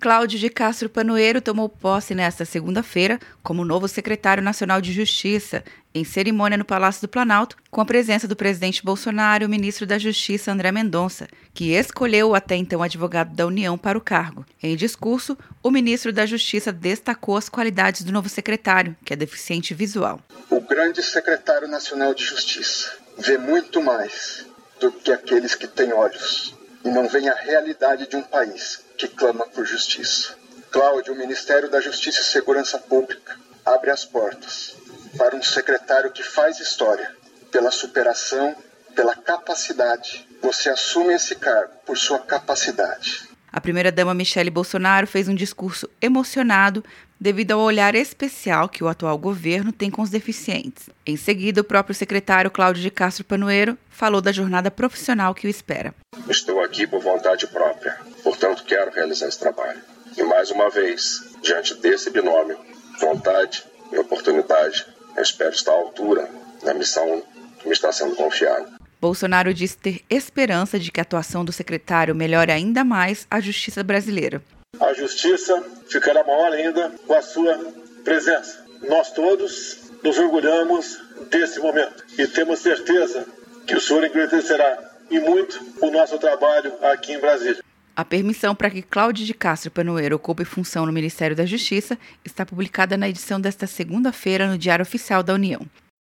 Cláudio de Castro Panoeiro tomou posse nesta segunda-feira como novo secretário nacional de Justiça, em cerimônia no Palácio do Planalto, com a presença do presidente Bolsonaro e o ministro da Justiça André Mendonça, que escolheu o até então advogado da União para o cargo. Em discurso, o ministro da Justiça destacou as qualidades do novo secretário, que é deficiente visual. O grande secretário nacional de Justiça vê muito mais do que aqueles que têm olhos e não veem a realidade de um país que clama por justiça. Cláudio, o Ministério da Justiça e Segurança Pública abre as portas para um secretário que faz história pela superação, pela capacidade. Você assume esse cargo por sua capacidade. A primeira-dama Michele Bolsonaro fez um discurso emocionado devido ao olhar especial que o atual governo tem com os deficientes. Em seguida, o próprio secretário Cláudio de Castro Panoeiro falou da jornada profissional que o espera. Estou aqui por vontade própria, portanto quero realizar esse trabalho. E mais uma vez, diante desse binômio, vontade e oportunidade, eu espero estar à altura da missão que me está sendo confiada. Bolsonaro disse ter esperança de que a atuação do secretário melhore ainda mais a justiça brasileira. A justiça ficará maior ainda com a sua presença. Nós todos nos orgulhamos desse momento e temos certeza que o senhor engrandecerá e muito o nosso trabalho aqui em Brasília. A permissão para que Cláudio de Castro Panoeiro ocupe função no Ministério da Justiça está publicada na edição desta segunda-feira no Diário Oficial da União.